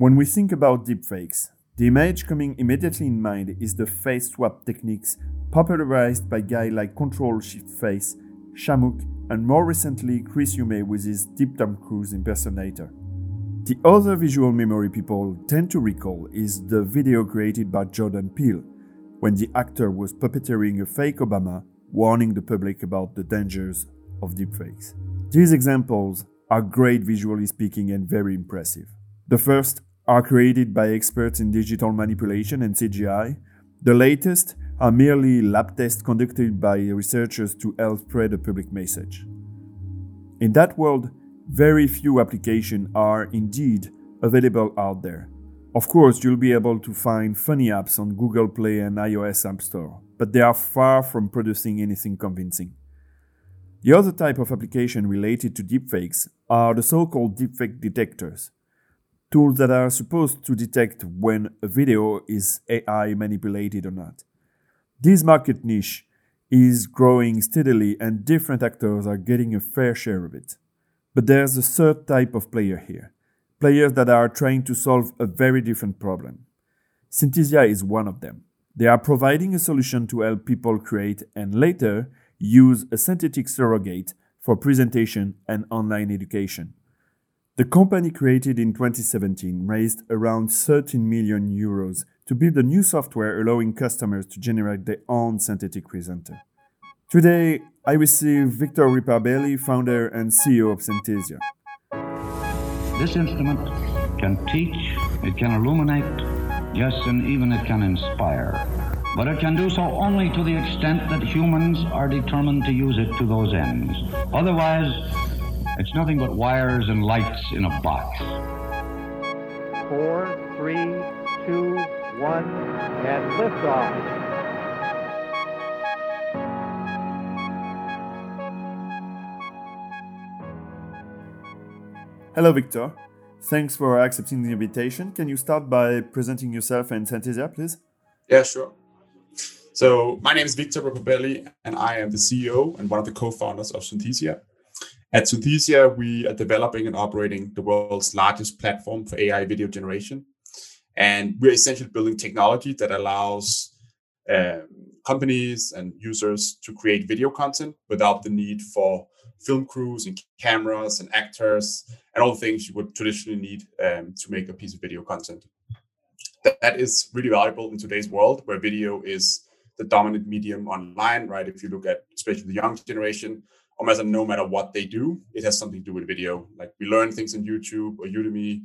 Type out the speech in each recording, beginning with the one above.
When we think about deepfakes, the image coming immediately in mind is the face swap techniques popularized by guys like Control Shift Face, Shamook, and more recently Chris Umé with his Deep Tom Cruise impersonator. The other visual memory people tend to recall is the video created by Jordan Peele, when the actor was puppeteering a fake Obama, warning the public about the dangers of deepfakes. These examples are great visually speaking and very impressive. The first are created by experts in digital manipulation and CGI. The latest are merely lab tests conducted by researchers to help spread a public message. In that world, very few applications are indeed available out there. Of course, you'll be able to find funny apps on Google Play and iOS App Store, but they are far from producing anything convincing. The other type of application related to deepfakes are the so called deepfake detectors tools that are supposed to detect when a video is AI manipulated or not. This market niche is growing steadily and different actors are getting a fair share of it. But there's a third type of player here players that are trying to solve a very different problem. Synthesia is one of them. They are providing a solution to help people create and later use a synthetic surrogate for presentation and online education. The company created in 2017 raised around 13 million euros to build a new software allowing customers to generate their own synthetic presenter. Today, I receive Victor Riparbelli, founder and CEO of Synthesia. This instrument can teach, it can illuminate, yes, and even it can inspire. But it can do so only to the extent that humans are determined to use it to those ends. Otherwise, it's nothing but wires and lights in a box. Four, three, two, one, and liftoff. Hello, Victor. Thanks for accepting the invitation. Can you start by presenting yourself and Synthesia, please? Yeah, sure. So, my name is Victor Riparbelli, and I am the CEO and one of the co founders of Synthesia. At Synthesia, we are developing and operating the world's largest platform for AI video generation. And we're essentially building technology that allows um, companies and users to create video content without the need for film crews and cameras and actors and all the things you would traditionally need um, to make a piece of video content. That is really valuable in today's world where video is the dominant medium online, right? If you look at especially the young generation, almost no matter what they do, it has something to do with video. Like we learn things on YouTube or Udemy,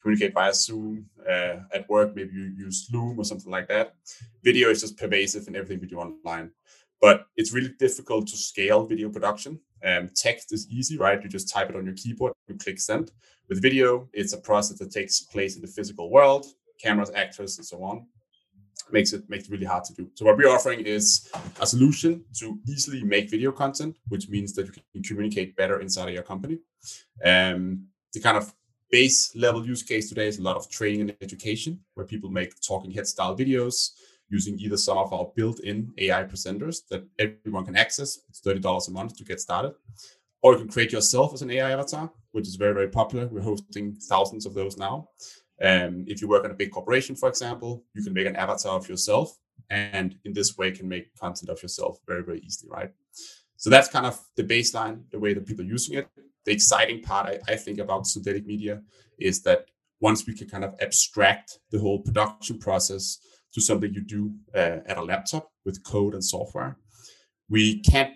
communicate via Zoom. Uh, at work, maybe you use Loom or something like that. Video is just pervasive in everything we do online. But it's really difficult to scale video production. Um, text is easy, right? You just type it on your keyboard, you click send. With video, it's a process that takes place in the physical world, cameras, actors, and so on makes it makes it really hard to do. So what we're offering is a solution to easily make video content, which means that you can communicate better inside of your company. Um, the kind of base level use case today is a lot of training and education, where people make talking head style videos using either some of our built-in AI presenters that everyone can access. It's thirty dollars a month to get started, or you can create yourself as an AI avatar, which is very very popular. We're hosting thousands of those now. Um, if you work in a big corporation, for example, you can make an avatar of yourself, and in this way can make content of yourself very, very easily, right? So that's kind of the baseline, the way that people are using it. The exciting part I, I think about synthetic media is that once we can kind of abstract the whole production process to something you do uh, at a laptop with code and software, we can't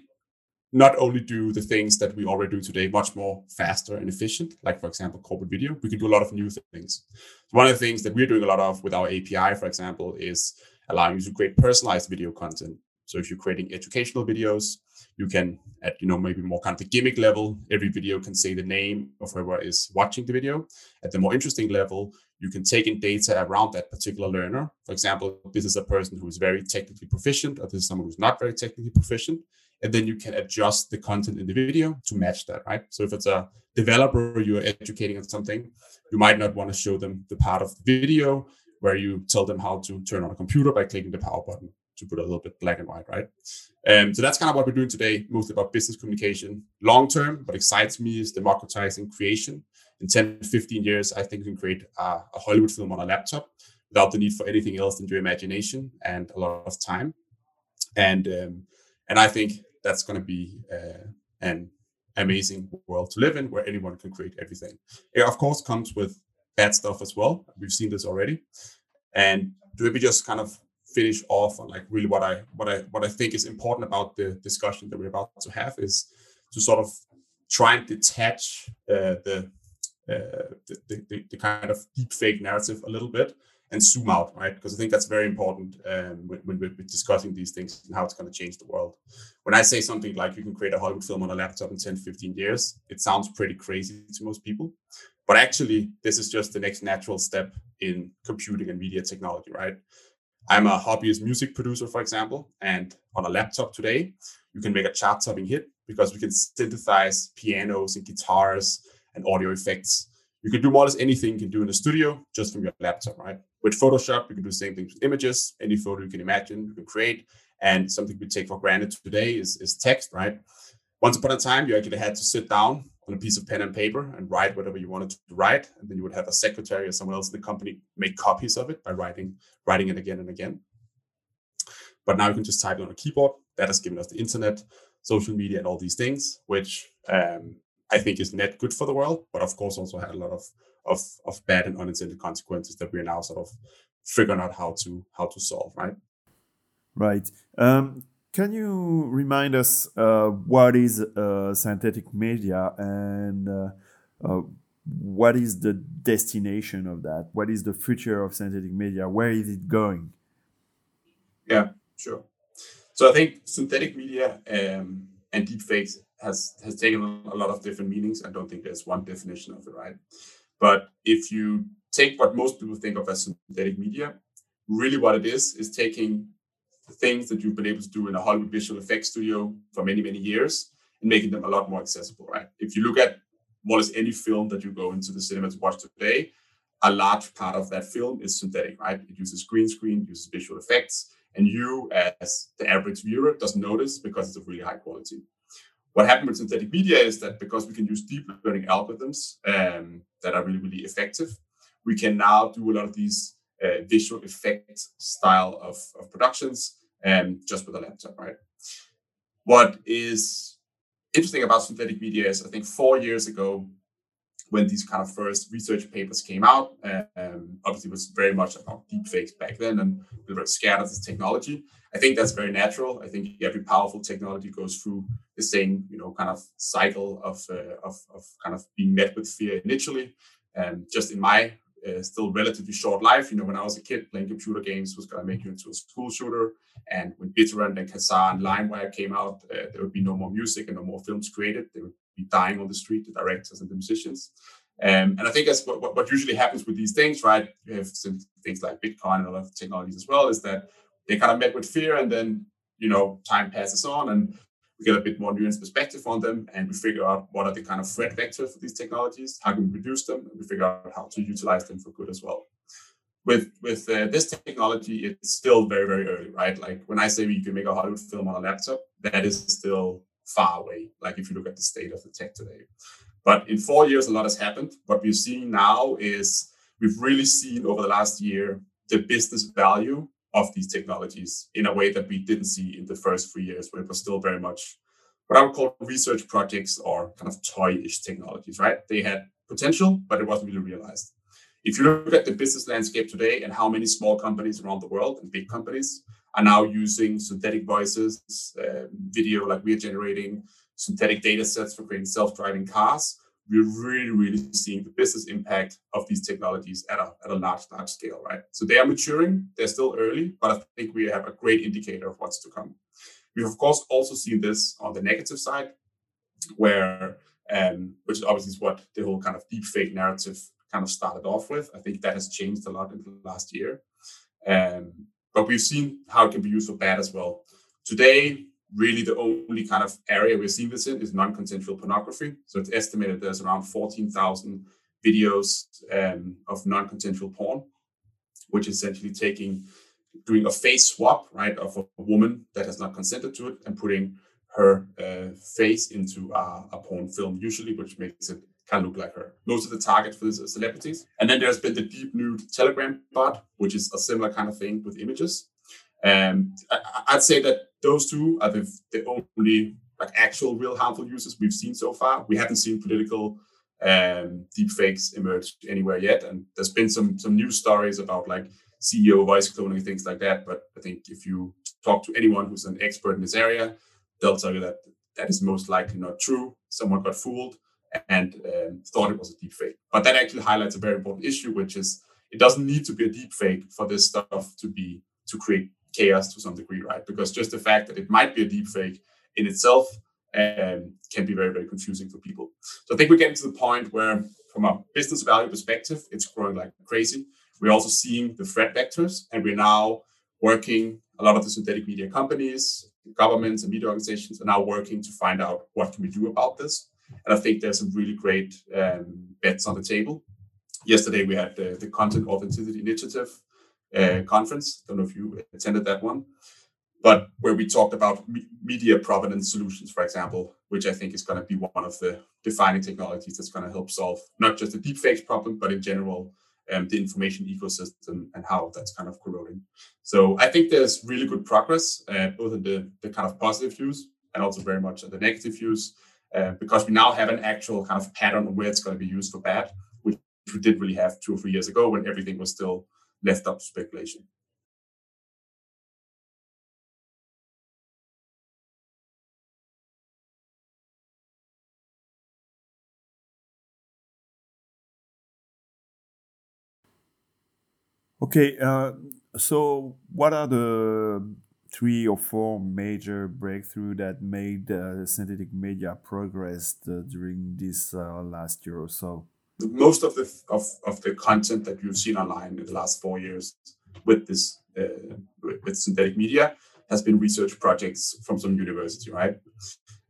not only do the things that we already do today much more faster and efficient, like for example, corporate video, we can do a lot of new things. One of the things that we're doing a lot of with our API, for example, is allowing you to create personalized video content. So if you're creating educational videos, you can at you know maybe more kind of the gimmick level, every video can say the name of whoever is watching the video. At the more interesting level, you can take in data around that particular learner. For example, this is a person who is very technically proficient, or this is someone who's not very technically proficient and then you can adjust the content in the video to match that, right? So if it's a developer you're educating on something, you might not want to show them the part of the video where you tell them how to turn on a computer by clicking the power button to put a little bit black and white, right? Um, so that's kind of what we're doing today, mostly about business communication. Long term, what excites me is democratizing creation in 10, 15 years, I think we can create a, a Hollywood film on a laptop without the need for anything else than your imagination and a lot of time. And um, and I think that's going to be uh, an amazing world to live in where anyone can create everything. It of course comes with bad stuff as well. We've seen this already. And do we just kind of finish off on like really what I what I what I think is important about the discussion that we're about to have is to sort of try and detach uh, the, uh, the, the, the kind of deep fake narrative a little bit and zoom out, right? Because I think that's very important um, when, when, we're discussing these things and how it's going to change the world. When I say something like you can create a Hollywood film on a laptop in 10, 15 years, it sounds pretty crazy to most people. But actually, this is just the next natural step in computing and media technology, right? I'm a hobbyist music producer, for example, and on a laptop today, you can make a chart topping hit because we can synthesize pianos and guitars and audio effects. You can do more or less anything you can do in the studio just from your laptop, right? With Photoshop, you can do the same things with images. Any photo you can imagine, you can create. And something we take for granted today is, is text, right? Once upon a time, you actually had to sit down on a piece of pen and paper and write whatever you wanted to write. And then you would have a secretary or someone else in the company make copies of it by writing, writing it again and again. But now you can just type it on a keyboard. That has given us the internet, social media, and all these things, which um, I think is net good for the world, but of course also had a lot of, of, of bad and unintended consequences that we're now sort of figuring out how to how to solve, right? Right. Um, can you remind us uh, what is uh, synthetic media and uh, uh, what is the destination of that? What is the future of synthetic media? Where is it going? Yeah, sure. So I think synthetic media um, and deepfakes has has taken a lot of different meanings. I don't think there's one definition of it, right? But if you take what most people think of as synthetic media, really what it is is taking the things that you've been able to do in a Hollywood visual effects studio for many, many years and making them a lot more accessible, right? If you look at more or less any film that you go into the cinema to watch today, a large part of that film is synthetic, right? It uses green screen, uses visual effects, and you, as the average viewer, doesn't notice because it's of really high quality. What happened with synthetic media is that because we can use deep learning algorithms um, that are really, really effective, we can now do a lot of these uh, visual effect style of, of productions um, just with a laptop, right? What is interesting about synthetic media is I think four years ago, when these kind of first research papers came out, um, obviously it was very much about deepfakes back then, and we were scared of this technology. I think that's very natural. I think every powerful technology goes through the same, you know, kind of cycle of uh, of, of kind of being met with fear initially. And um, just in my uh, still relatively short life. You know, when I was a kid, playing computer games was going to make you into a school shooter. And when BitTorrent and Kazaa and LimeWire came out, uh, there would be no more music and no more films created. They would be dying on the street, the directors and the musicians. Um, and I think that's what, what, usually happens with these things, right? You have things like Bitcoin and a lot of technologies as well, is that they kind of met with fear and then, you know, time passes on and we get a bit more nuanced perspective on them and we figure out what are the kind of threat vectors for these technologies, how can we reduce them, and we figure out how to utilize them for good as well. With with uh, this technology, it's still very very early, right? Like when I say we can make a Hollywood film on a laptop, that is still far away. Like if you look at the state of the tech today, but in four years, a lot has happened. What we're seeing now is we've really seen over the last year the business value of these technologies in a way that we didn't see in the first three years, where it was still very much what I would call research projects or kind of toy-ish technologies, right? They had potential, but it wasn't really realized. If you look at the business landscape today and how many small companies around the world and big companies are now using synthetic voices, uh, video like we're generating, synthetic data sets for creating self-driving cars, we're really, really seeing the business impact of these technologies at a, at a large, large scale, right? So they are maturing, they're still early, but I think we have a great indicator of what's to come. We've, of course, also seen this on the negative side, where, um, which obviously is what the whole kind of deep fake narrative kind of started off with. I think that has changed a lot in the last year. Um, but we've seen how it can be used for bad as well. Today, really the only kind of area we're seeing this in is non-consensual pornography. So it's estimated there's around 14,000 videos um, of non-consensual porn, which is essentially taking, doing a face swap, right, of a woman that has not consented to it and putting her uh, face into a, a porn film, usually, which makes it kind of look like her. Most of the targets for this are celebrities. And then there's been the deep nude Telegram bot, which is a similar kind of thing with images. Um, I, would say that those two are the, the only like actual real harmful uses we've seen so far. We haven't seen political um, deepfakes emerge anywhere yet, and there's been some some news stories about like CEO voice cloning things like that. But I think if you talk to anyone who's an expert in this area, they'll tell you that that is most likely not true. Someone got fooled and um, thought it was a deepfake. But that actually highlights a very important issue, which is it doesn't need to be a deepfake for this stuff to be to create chaos to some degree, right? Because just the fact that it might be a deepfake in itself um, can be very, very confusing for people. So I think we're getting to the point where, from a business value perspective, it's growing like crazy. We're also seeing the threat vectors, and we're now working. A lot of the synthetic media companies, governments, and media organizations are now working to find out what can we do about this. And I think there's some really great um, bets on the table. Yesterday we had the, the Content Authenticity Initiative uh, conference. Don't know if you attended that one, but where we talked about me- media provenance solutions, for example, which I think is going to be one of the defining technologies that's going to help solve not just the deepfakes problem, but in general um, the information ecosystem and how that's kind of corroding. So I think there's really good progress, uh, both in the, the kind of positive views and also very much in the negative views, uh, because we now have an actual kind of pattern of where it's going to be used for bad, which we didn't really have two or three years ago when everything was still left up to speculation. Okay, uh, so what are the three or four major breakthrough that made uh, synthetic media progress uh, during this uh, last year or so? Most of the of, of the content that you've seen online in the last four years with this uh, with synthetic media has been research projects from some university, right?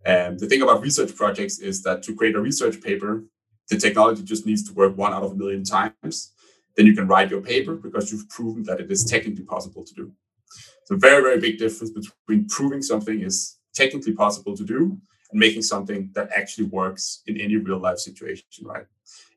And the thing about research projects is that to create a research paper, the technology just needs to work one out of a million times. Then you can write your paper because you've proven that it is technically possible to do. So very, very big difference between proving something is technically possible to do and making something that actually works in any real life situation, right?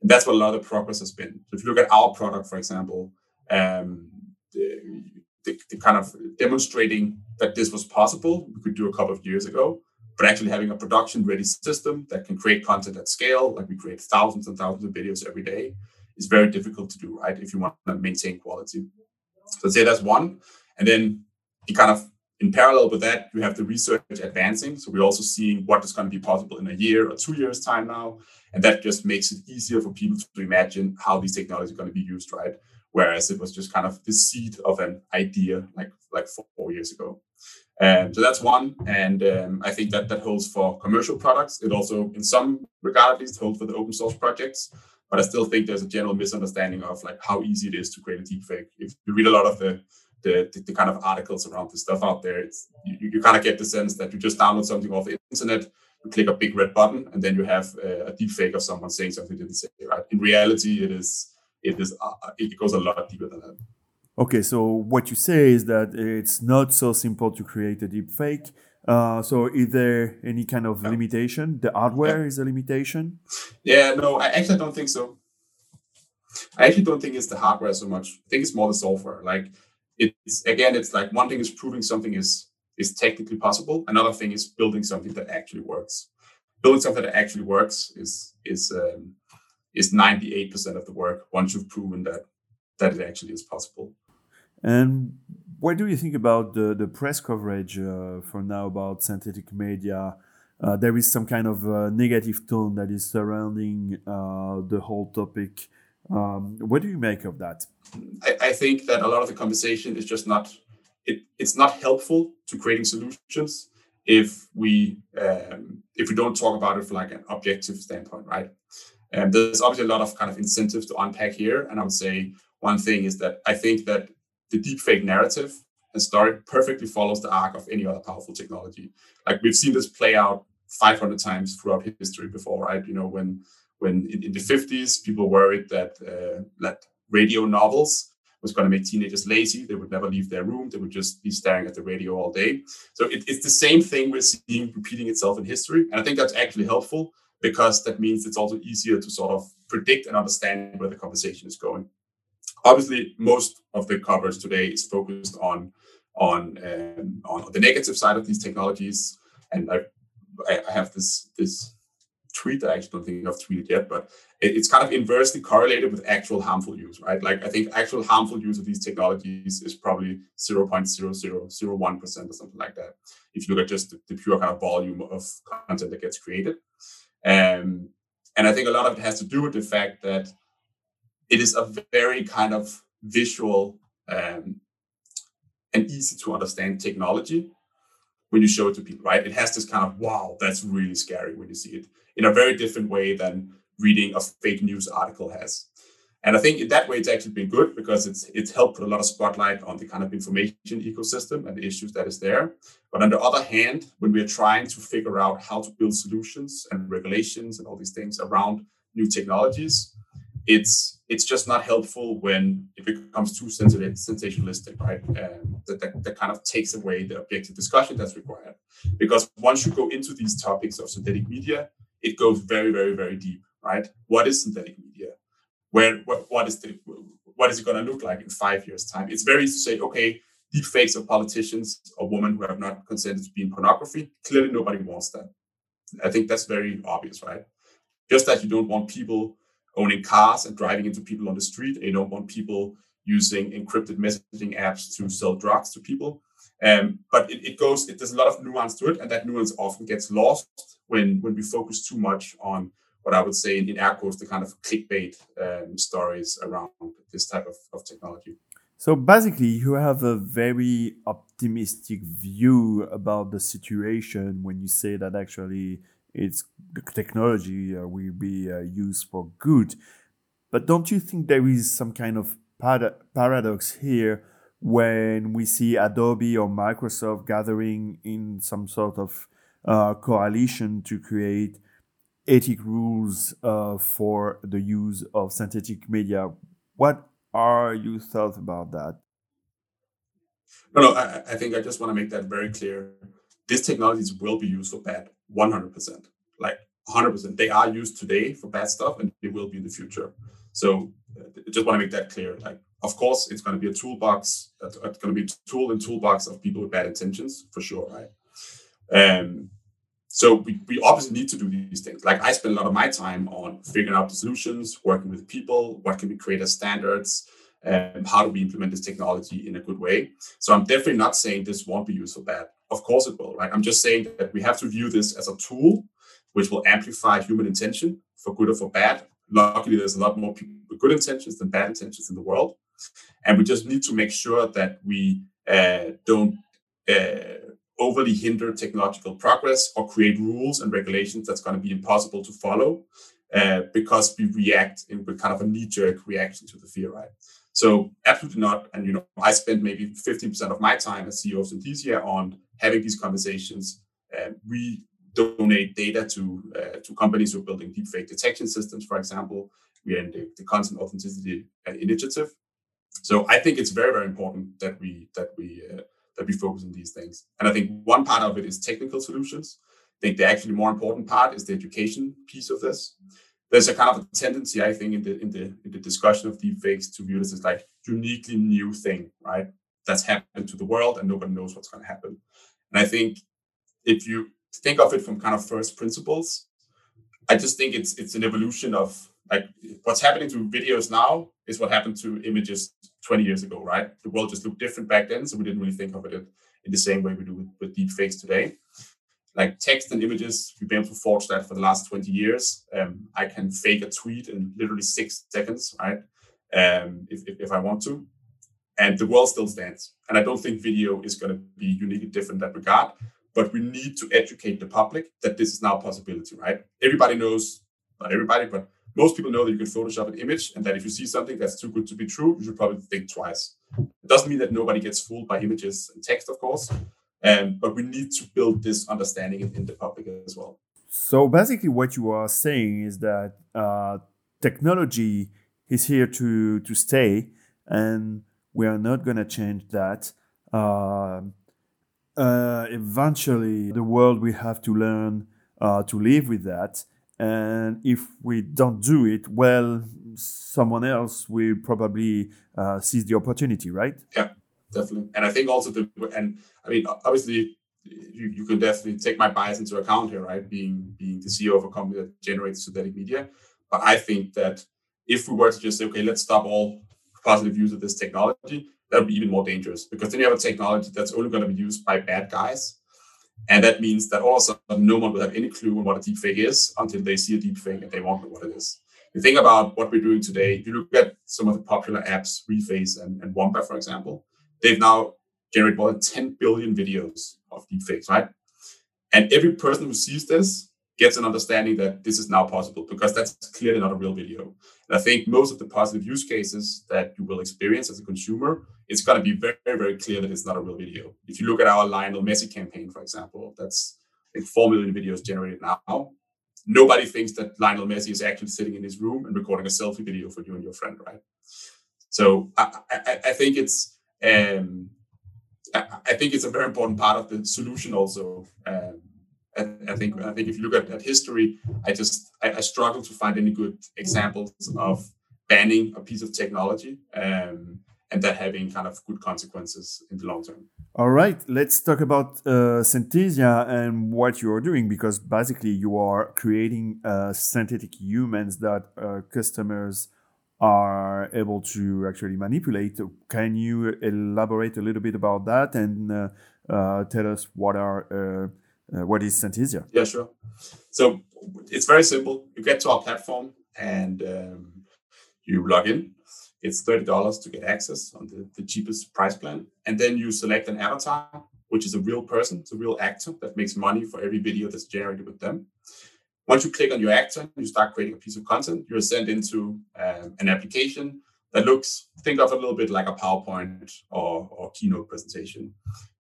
And that's what a lot of progress has been. So if you look at our product, for example, um, the, the, the kind of demonstrating that this was possible, we could do a couple of years ago, but actually having a production ready system that can create content at scale, like we create thousands and thousands of videos every day, is very difficult to do, right? If you want to maintain quality. So I'd say that's one. And then you kind of in parallel with that, you have the research advancing. So we're also seeing what is going to be possible in a year or two years' time now. And that just makes it easier for people to imagine how these technologies are going to be used, right? Whereas it was just kind of the seed of an idea like like four years ago. Um, so that's one, and um, I think that that holds for commercial products. It also, in some regard at least, holds for the open source projects. But I still think there's a general misunderstanding of like how easy it is to create a deepfake. If you read a lot of the the, the, the, kind of articles around this stuff out there. It's you, you kind of get the sense that you just download something off the internet, you click a big red button, and then you have a, a deep fake of someone saying something they didn't say. Right? In reality, it is it is uh, it goes a lot deeper than that. Okay, so what you say is that it's not so simple to create a deep fake. Uh, so is there any kind of yeah. limitation? The hardware yeah. is a limitation? Yeah, no, I actually don't think so. I actually don't think it's the hardware so much. I think it's more the software. Like it's again, it's like one thing is proving something is is technically possible. Another thing is building something that actually works. Building something that actually works is is um, is ninety eight percent of the work once you've proven that that it actually is possible. And what do you think about the the press coverage uh, for now about synthetic media? Uh, there is some kind of uh, negative tone that is surrounding uh, the whole topic. Um, what do you make of that? I, I, think that a lot of the conversation is just not it, it's not helpful to creating solutions if we um, if we don't talk about it from like an objective standpoint, right? And there's obviously a lot of kind of incentives to unpack here, and I would say one thing is that I think that the deepfake narrative and story perfectly follows the arc of any other powerful technology. Like we've seen this play out 500 times throughout history before, right? You know, when when in, in the 50s people worried that uh, that radio novels was going to make teenagers lazy. They would never leave their room. They would just be staring at the radio all day. So it, it's the same thing we're seeing repeating itself in history. And I think that's actually helpful because that means it's also easier to sort of predict and understand where the conversation is going. Obviously, most of the coverage today is focused on on um, on the negative side of these technologies, and I I have this this tweet. I actually don't think I've tweeted yet, but it's kind of inversely correlated with actual harmful use, right? Like I think actual harmful use of these technologies is probably 0.0001% or something like that. If you look at just the, the pure kind of volume of content that gets created. Um, and I think a lot of it has to do with the fact that it is a very kind of visual um, and easy to understand technology when you show it to people, right? It has this kind of wow, that's really scary when you see it in a very different way than reading a fake news article has. And I think in that way, it's actually been good because it's it's helped put a lot of spotlight on the kind of information ecosystem and the issues that is there. But on the other hand, when we're trying to figure out how to build solutions and regulations and all these things around new technologies, it's it's just not helpful when it becomes too sensationalistic, right? Um, that, that, that kind of takes away the objective discussion that's required. Because once you go into these topics of synthetic media, it goes very, very, very deep, right? What is synthetic media? Where what, what is the what is it going to look like in five years' time? It's very easy to say, okay, deep fakes of politicians or women who have not consented to be in pornography. Clearly, nobody wants that. I think that's very obvious, right? Just that you don't want people owning cars and driving into people on the street. You don't want people using encrypted messaging apps to sell drugs to people. Um, but it, it goes, it, there's a lot of nuance to it, and that nuance often gets lost when when we focus too much on what I would say in, in air quotes the kind of clickbait um, stories around this type of, of technology. So basically, you have a very optimistic view about the situation when you say that actually it's the technology uh, will be uh, used for good. But don't you think there is some kind of paradox here when we see Adobe or Microsoft gathering in some sort of uh, coalition to create ethic rules uh, for the use of synthetic media? What are your thoughts about that? No, no, I, I think I just want to make that very clear. These technologies will be used for bad 100%. Like 100%. They are used today for bad stuff and they will be in the future. So I uh, just want to make that clear. Like, of course, it's going to be a toolbox. It's going to be a tool and toolbox of people with bad intentions for sure, right? Um, so we, we obviously need to do these things. Like I spend a lot of my time on figuring out the solutions, working with people, what can we create as standards, and how do we implement this technology in a good way. So I'm definitely not saying this won't be used for bad. Of course it will, right? I'm just saying that we have to view this as a tool which will amplify human intention for good or for bad. Luckily, there's a lot more people with good intentions than bad intentions in the world. And we just need to make sure that we uh, don't uh, overly hinder technological progress or create rules and regulations that's going to be impossible to follow uh, because we react in kind of a knee-jerk reaction to the fear, right? So absolutely not. And you know, I spend maybe 15% of my time as CEO of Synthesia on having these conversations. Uh, we donate data to uh, to companies who are building deepfake detection systems, for example. We are in the, the content authenticity uh, initiative. So I think it's very, very important that we that we uh, that we focus on these things. And I think one part of it is technical solutions. I think the actually more important part is the education piece of this. There's a kind of a tendency, I think, in the in the in the discussion of deepfakes to view this as like uniquely new thing, right? That's happened to the world and nobody knows what's going to happen. And I think if you think of it from kind of first principles, I just think it's it's an evolution of like what's happening to videos now is what happened to images 20 years ago, right? The world just looked different back then, so we didn't really think of it in the same way we do with, with deep fakes today. Like text and images, we've been able to forge that for the last 20 years. Um, I can fake a tweet in literally six seconds, right? Um, if, if, if I want to. And the world still stands. And I don't think video is going to be uniquely different in that regard. But we need to educate the public that this is now a possibility, right? Everybody knows, not everybody, but most people know that you can Photoshop an image, and that if you see something that's too good to be true, you should probably think twice. It doesn't mean that nobody gets fooled by images and text, of course, um, but we need to build this understanding in, in, the public as well. So basically, what you are saying is that uh, technology is here to to stay, and we are not going to change that. Uh, uh, eventually, the world will have to learn uh, to live with that and if we don't do it, well, someone else will probably uh, seize the opportunity, right? Yeah, definitely. And I think also the and I mean obviously you, you can definitely take my bias into account here, right? Being being the CEO of a company that generates synthetic media, but I think that if we were to just say, okay, let's stop all positive use of this technology, that would be even more dangerous because then you have a technology that's only going to be used by bad guys. And that means that all of a sudden no one will have any clue on what a deepfake is until they see a deepfake and they know what it is. You think about what we're doing today, if you look at some of the popular apps, Reface and, and Wombo, for example, they've now generated more than 10 billion videos of deepfakes, right? And every person who sees this gets an understanding that this is now possible because that's clearly not a real video. And I think most of the positive use cases that you will experience as a consumer, it's going to be very, very clear that it's not a real video. If you look at our Lionel Messi campaign, for example, that's like 4 million videos generated now. Nobody thinks that Lionel Messi is actually sitting in his room and recording a selfie video for you and your friend, right? So I, I, I think it's um, I think it's a very important part of the solution also. Um, I, think I think if you look at, at history, I just I, I, struggle to find any good examples of banning a piece of technology um, and that having kind of good consequences in the long term. All right, let's talk about uh, Synthesia and what you are doing because basically you are creating uh, synthetic humans that uh, customers are able to actually manipulate. Can you elaborate a little bit about that and uh, uh, tell us what are uh, what is Synthesia? Yeah, sure. So it's very simple. You get to our platform and um, you log in. It's thirty dollars to get access on the, the cheapest price plan, and then you select an avatar, which is a real person, it's a real actor that makes money for every video that's generated with them. Once you click on your actor, you start creating a piece of content. You're sent into um, an application that looks, think of a little bit like a PowerPoint or, or keynote presentation.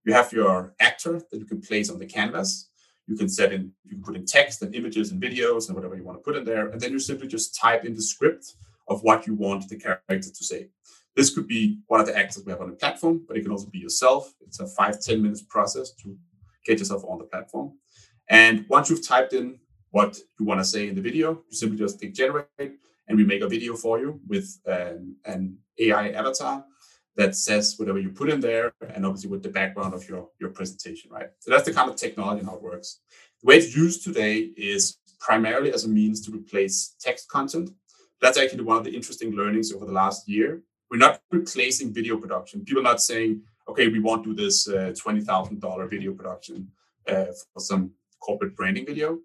You have your actor that you can place on the canvas. You can set in, you can put in text and images and videos and whatever you want to put in there. And then you simply just type in the script of what you want the character to say. This could be one of the actors we have on the platform, but it can also be yourself. It's a five ten minutes process to get yourself on the platform. And once you've typed in what you want to say in the video, you simply just click generate and we make a video for you with um, an AI avatar that says whatever you put in there, and obviously with the background of your, your presentation, right? So that's the kind of technology how it works. The way it's used today is primarily as a means to replace text content. That's actually one of the interesting learnings over the last year. We're not replacing video production. People are not saying, okay, we won't do this uh, $20,000 video production uh, for some corporate branding video.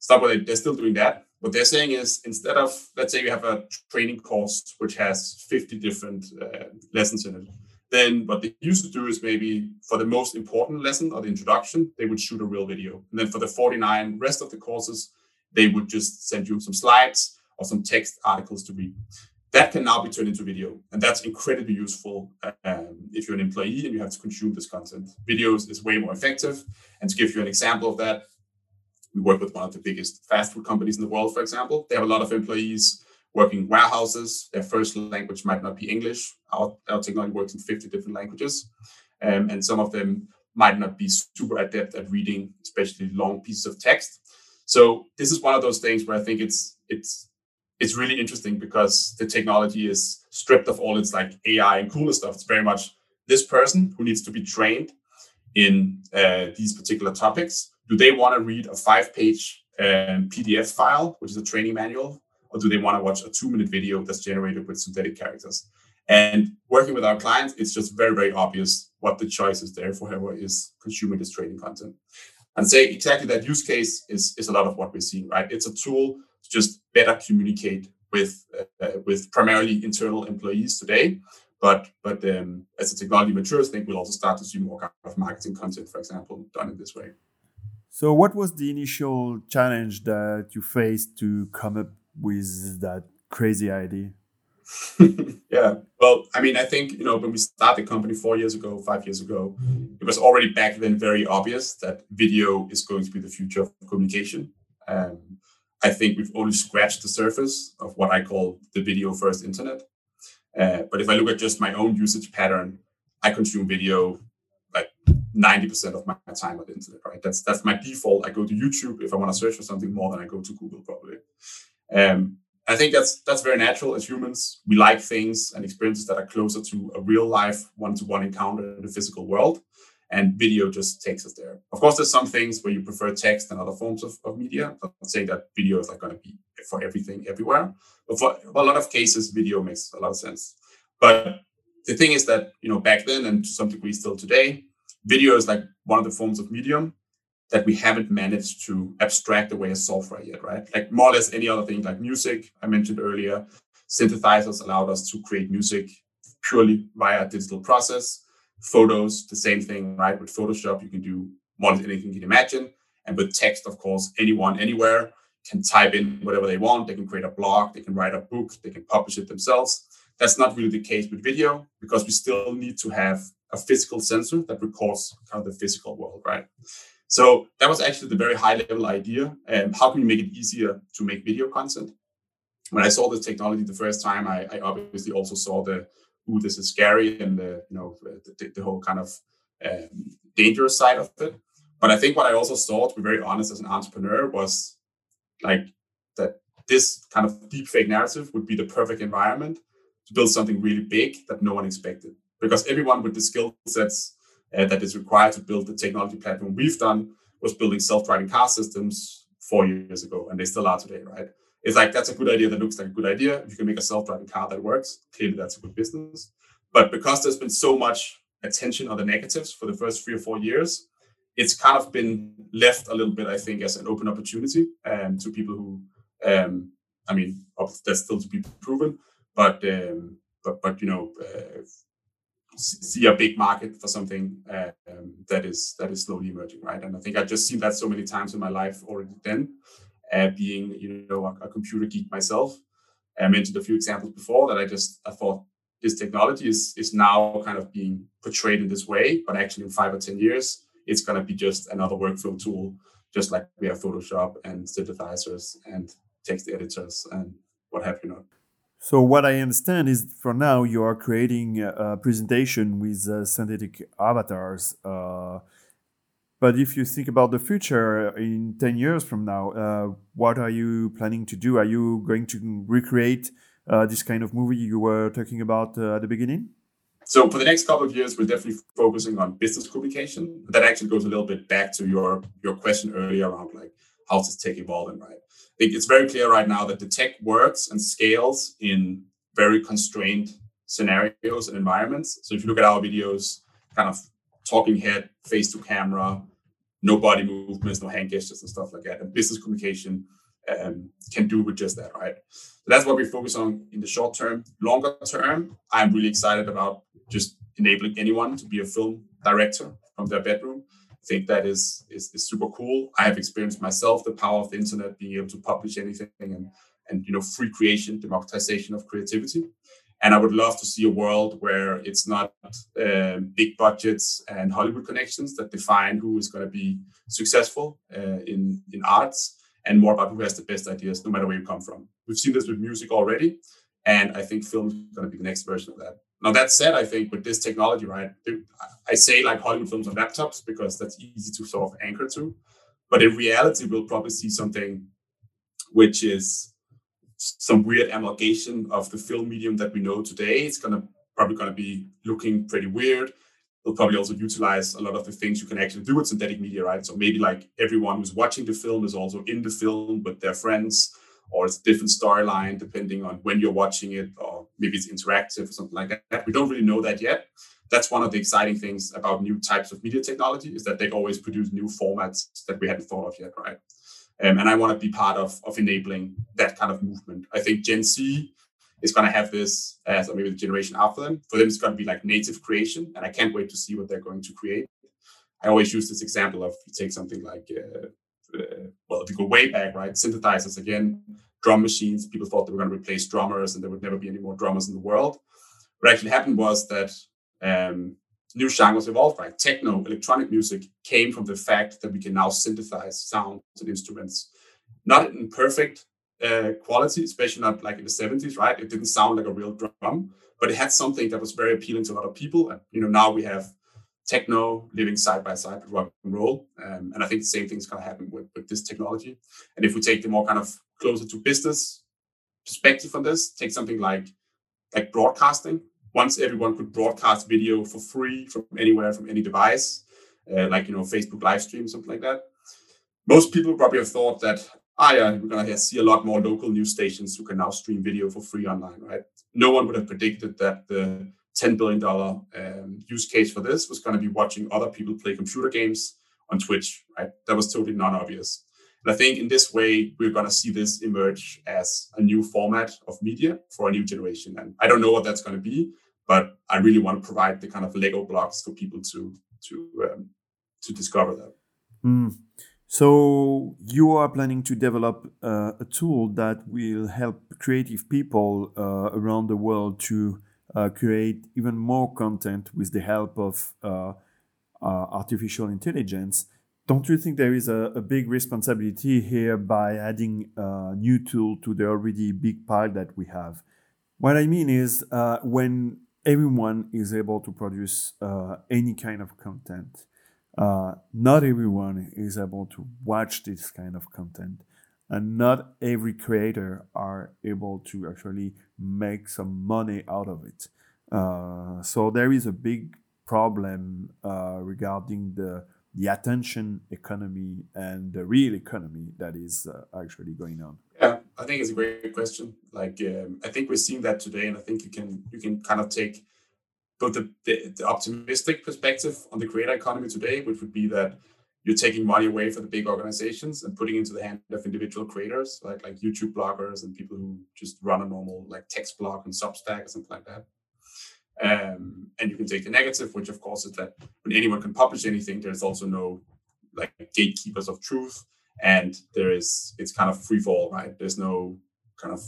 Stop with it. They're still doing that. What they're saying is instead of, let's say you have a training course which has 50 different uh, lessons in it, then what they used to do is maybe for the most important lesson or the introduction, they would shoot a real video. And then for the 49 rest of the courses, they would just send you some slides or some text articles to read. That can now be turned into video. And that's incredibly useful um, if you're an employee and you have to consume this content. Videos is way more effective. And to give you an example of that, we work with one of the biggest fast food companies in the world, for example. They have a lot of employees working warehouses. Their first language might not be English. Our, our technology works in 50 different languages. Um, and some of them might not be super adept at reading, especially long pieces of text. So this is one of those things where I think it's it's it's really interesting because the technology is stripped of all its like AI and cooler stuff. It's very much this person who needs to be trained in uh, these particular topics do they want to read a five page um, PDF file, which is a training manual, or do they want to watch a two minute video that's generated with synthetic characters? And working with our clients, it's just very, very obvious what the choice is there for whoever is consuming this training content. And say exactly that use case is, is a lot of what we're seeing, right? It's a tool to just better communicate with uh, with primarily internal employees today. But but um, as the technology matures, I think we'll also start to see more kind of marketing content, for example, done in this way. So, what was the initial challenge that you faced to come up with that crazy idea? yeah, well, I mean, I think you know when we started the company four years ago, five years ago, it was already back then very obvious that video is going to be the future of communication. Um, I think we've only scratched the surface of what I call the video first internet. Uh, but if I look at just my own usage pattern, I consume video 90% of my time on the internet, right? That's that's my default. I go to YouTube if I want to search for something more than I go to Google probably. Um, I think that's that's very natural as humans. We like things and experiences that are closer to a real life one-to-one encounter in the physical world. And video just takes us there. Of course, there's some things where you prefer text and other forms of, of media. I'm not saying that video is like going to be for everything everywhere. But for, for a lot of cases, video makes a lot of sense. But the thing is that, you know, back then and to some degree still today, video is like one of the forms of medium that we haven't managed to abstract away as software yet, right? Like more or less any other thing, like music, I mentioned earlier, synthesizers allowed us to create music purely via digital process. Photos, the same thing, right? With Photoshop, you can do more than anything you can imagine. And with text, of course, anyone, anywhere can type in whatever they want. They can create a blog, they can write a book, they can publish it themselves. That's not really the case with video because we still need to have a physical sensor that records kind of the physical world, right? So that was actually the very high level idea. And how can we make it easier to make video content? When I saw this technology the first time, I, I obviously also saw the, ooh, this is scary and the, you know, the, the whole kind of um, dangerous side of it. But I think what I also saw, to be very honest, as an entrepreneur, was like that this kind of deep fake narrative would be the perfect environment to build something really big that no one expected. Because everyone with the skill sets uh, that is required to build the technology platform we've done was building self-driving car systems four years ago, and they still are today, right? It's like that's a good idea that looks like a good idea. If you can make a self-driving car that works, clearly that's a good business. But because there's been so much attention on the negatives for the first three or four years, it's kind of been left a little bit, I think, as an open opportunity um, to people who, um, I mean, that's still to be proven, but um, but but you know, uh, see a big market for something uh, um, that is that is slowly emerging, right? And I think I've just seen that so many times in my life already. Then, uh, being you know a, a, computer geek myself, I mentioned a few examples before that I just I thought this technology is is now kind of being portrayed in this way, but actually in five or ten years, it's going to be just another workflow tool, just like we have Photoshop and synthesizers and text editors and what have you not. So what I understand is, for now, you are creating a presentation with uh, synthetic avatars. Uh, but if you think about the future in 10 years from now, uh, what are you planning to do? Are you going to recreate uh, this kind of movie you were talking about uh, at the beginning? So for the next couple of years, we're definitely focusing on business communication. That actually goes a little bit back to your your question earlier around like how's this tech evolving, right? think it's very clear right now that the tech works and scales in very constrained scenarios and environments. So if you look at our videos, kind of talking head, face to camera, no body movements, no hand gestures and stuff like that, and business communication um, can do with just that, right? So that's what we focus on in the short term. Longer term, I'm really excited about just enabling anyone to be a film director from their bedroom think that is, is, is super cool. I have experienced myself the power of the internet, being able to publish anything and and you know free creation, democratization of creativity. And I would love to see a world where it's not uh, big budgets and Hollywood connections that define who is going to be successful uh, in in arts, and more about who has the best ideas, no matter where you come from. We've seen this with music already, and I think film is going to be the next version of that. Now that said, I think with this technology, right, I say like Hollywood films on laptops because that's easy to sort of anchor to, but in reality, we'll probably see something which is some weird amalgamation of the film medium that we know today. It's gonna probably gonna be looking pretty weird. They'll probably also utilize a lot of the things you can actually do with synthetic media, right? So maybe like everyone who's watching the film is also in the film with their friends or it's a different storyline depending on when you're watching it, maybe it's interactive or something like that. We don't really know that yet. That's one of the exciting things about new types of media technology is that they always produce new formats that we hadn't thought of yet, right? Um, and I want to be part of of enabling that kind of movement. I think Gen Z is going to have this as, or maybe the generation after them. For them, it's going to be like native creation, and I can't wait to see what they're going to create. I always use this example of you take something like uh, uh, well, if you go way back, right, synthesizers again, drum machines. People thought they were going to replace drummers, and there would never be any more drummers in the world. What actually happened was that um, new genres evolved, right? Techno, electronic music came from the fact that we can now synthesize sounds and instruments, not in perfect uh, quality, especially not like in the 70s, right? It didn't sound like a real drum, but it had something that was very appealing to a lot of people. And you know, now we have techno living side by side with rock and roll. Um, and I think the same thing is going to happen with, with this technology. And if we take the more kind of closer to business perspective on this, take something like like broadcasting. Once everyone could broadcast video for free from anywhere, from any device, uh, like you know Facebook live stream, something like that. Most people probably have thought that, ah, yeah, we're gonna see a lot more local news stations who can now stream video for free online, right? No one would have predicted that the $10 billion um, use case for this was going to be watching other people play computer games on Twitch, right? That was totally non obvious. And I think in this way, we're going to see this emerge as a new format of media for a new generation. And I don't know what that's going to be, but I really want to provide the kind of Lego blocks for people to to um, to discover that. Mm. So you are planning to develop uh, a tool that will help creative people uh, around the world to uh, create even more content with the help of uh, uh, artificial intelligence. Don't you think there is a, a, big responsibility here by adding a new tool to the already big pile that we have? What I mean is uh, when everyone is able to produce uh, any kind of content, uh, not everyone is able to watch this kind of content and not every creator are able to actually make some money out of it. Uh, so there is a big problem uh, regarding the the attention economy and the real economy that is uh, actually going on. Yeah, I think it's a great question. Like um, I think we're seeing that today, and I think you can you can kind of take both the, the, the optimistic perspective on the creator economy today, which would be that you're taking money away from the big organizations and putting into the hand of individual creators like like YouTube bloggers and people who just run a normal like text blog and Substack or something like that. Um, and you can take the negative, which of course is that when anyone can publish anything, there's also no like gatekeepers of truth, and there is it's kind of free fall, right? There's no kind of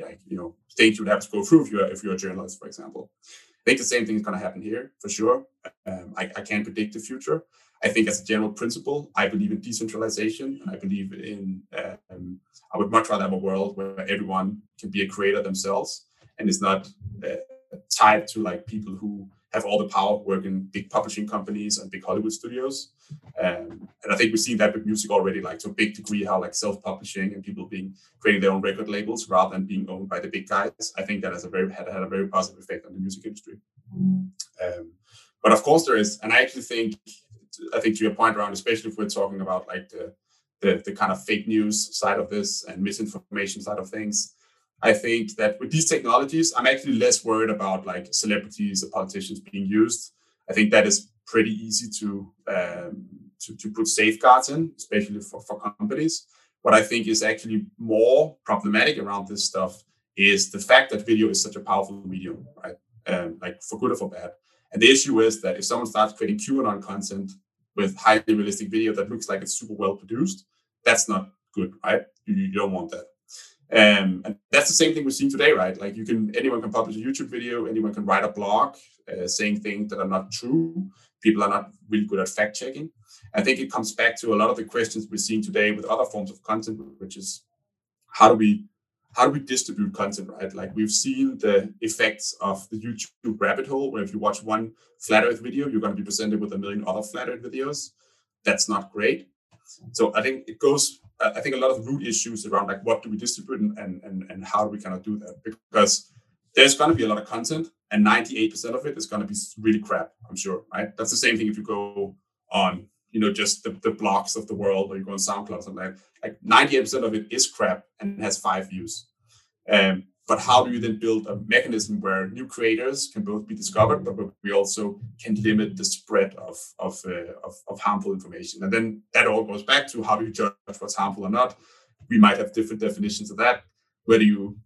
like you know things you would have to go through if you're if you're a journalist, for example. I think the same thing is going to happen here for sure. Um, I, I can't predict the future, I think as a general principle, I believe in decentralization. I believe in, um, I would much rather have a world where everyone can be a creator themselves and is not uh, tied to like people who have all the power, work in big publishing companies and big Hollywood studios. Um, and I think we've seen that with music already, like to a big degree, how like self-publishing and people being creating their own record labels rather than being owned by the big guys. I think that has a very had, had a very positive effect on the music industry. Um, but of course there is, and I actually think I think to your point around, especially if we're talking about like the, the, the kind of fake news side of this and misinformation side of things, I think that with these technologies, I'm actually less worried about like celebrities or politicians being used. I think that is pretty easy to um, to, to put safeguards in, especially for, for companies. What I think is actually more problematic around this stuff is the fact that video is such a powerful medium, right? Um, like for good or for bad. And the issue is that if someone starts creating QAnon content with highly realistic video that looks like it's super well produced, that's not good, right? You, you don't want that. Um, and that's the same thing we're seeing today, right? Like you can, anyone can publish a YouTube video, anyone can write a blog uh, saying things that are not true. People are not really good at fact checking. I think it comes back to a lot of the questions we're seeing today with other forms of content, which is how do we how do we distribute content, right? Like we've seen the effects of the YouTube rabbit hole, where if you watch one flat Earth video, you're going to be presented with a million other flat Earth videos. That's not great. So I think it goes. I think a lot of root issues around like what do we distribute and and and how do we kind of do that because there's going to be a lot of content and 98% of it is going to be really crap. I'm sure, right? That's the same thing if you go on you know just the, the blocks of the world or you go on SoundCloud or something like like 98% of it is crap and has five views. Um, but how do you then build a mechanism where new creators can both be discovered, but we also can limit the spread of of, uh, of, of harmful information? And then that all goes back to how do you judge what's harmful or not? We might have different definitions of that. Where do you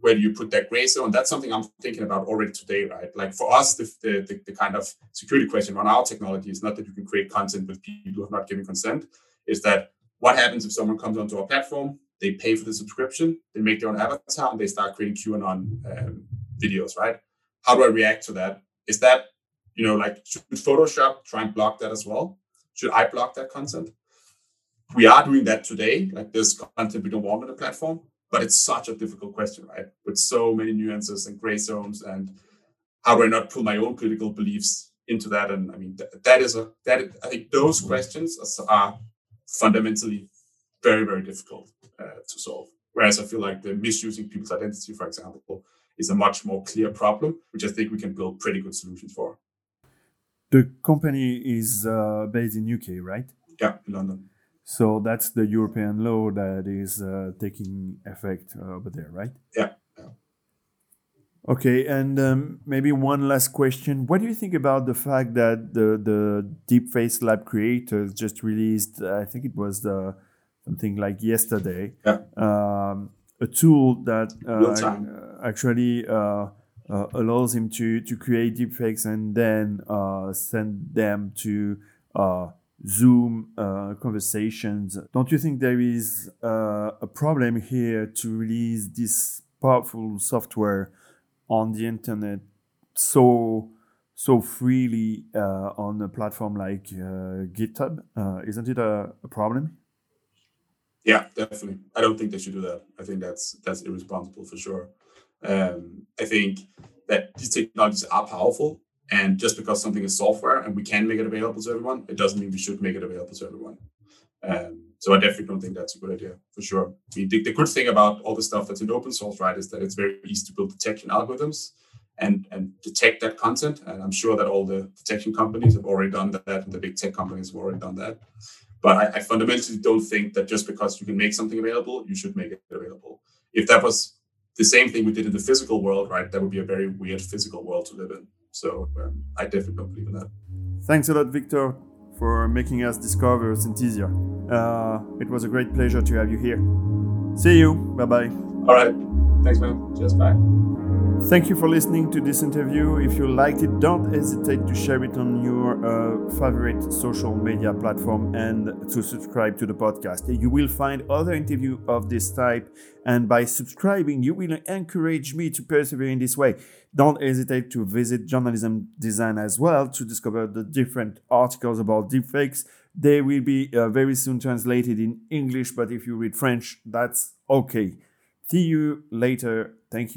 where do you put that gray zone? That's something I'm thinking about already today, right? Like for us, the, the, the, kind of security question on our technology is not that you can create content with people who have not given consent, is that what happens if someone comes onto our platform, they pay for the subscription, they make their own avatar, and they start creating QAnon um, videos, right? How do I react to that? Is that, you know, like should Photoshop try and block that as well? Should I block that content? We are doing that today. Like there's content we don't want on the platform, but it's such a difficult question, right? With so many nuances and gray zones, and how do I not pull my own political beliefs into that. And I mean, th- that is a that I think those questions are fundamentally very very difficult uh, to solve. Whereas I feel like the misusing people's identity, for example, is a much more clear problem, which I think we can build pretty good solutions for. The company is uh, based in UK, right? Yeah, in London. So that's the European law that is uh, taking effect over there, right? Yeah. Okay, and um, maybe one last question. What do you think about the fact that the the DeepFaceLab creators just released? I think it was the, something like yesterday. Yeah. Um, a tool that uh, actually uh, uh, allows him to to create deepfakes and then uh, send them to uh, Zoom uh, conversations. Don't you think there is a problem here to release this powerful software? on the internet so so freely uh, on a platform like uh, GitHub. Uh, isn't it a, a, problem? Yeah, definitely. I don't think they should do that. I think that's that's irresponsible for sure. Um, I think that these technologies are powerful, and just because something is software and we can make it available to everyone, it doesn't mean we should make it available to everyone. Um, so I definitely don't think that's a good idea for sure. I mean, the, the, good thing about all the stuff that's in open source, right, is that it's very easy to build detection algorithms and and detect that content. And I'm sure that all the detection companies have already done that, and the big tech companies have already done that. But I, I fundamentally don't think that just because you can make something available, you should make it available. If that was the same thing we did in the physical world, right, that would be a very weird physical world to live in. So um, I definitely don't believe in that. Thanks a lot, Victor for making us discover Synthesia. Uh, it was a great pleasure to have you here. See you. Bye bye. All right. Thanks, man. Cheers. Bye. Thank you for listening to this interview. If you liked it, don't hesitate to share it on your uh, favorite social media platform and to subscribe to the podcast. You will find other interviews of this type, and by subscribing, you will encourage me to persevere in this way. Don't hesitate to visit Journalism Design as well to discover the different articles about deepfakes. They will be uh, very soon translated in English, but if you read French, that's okay. See you later. Thank you.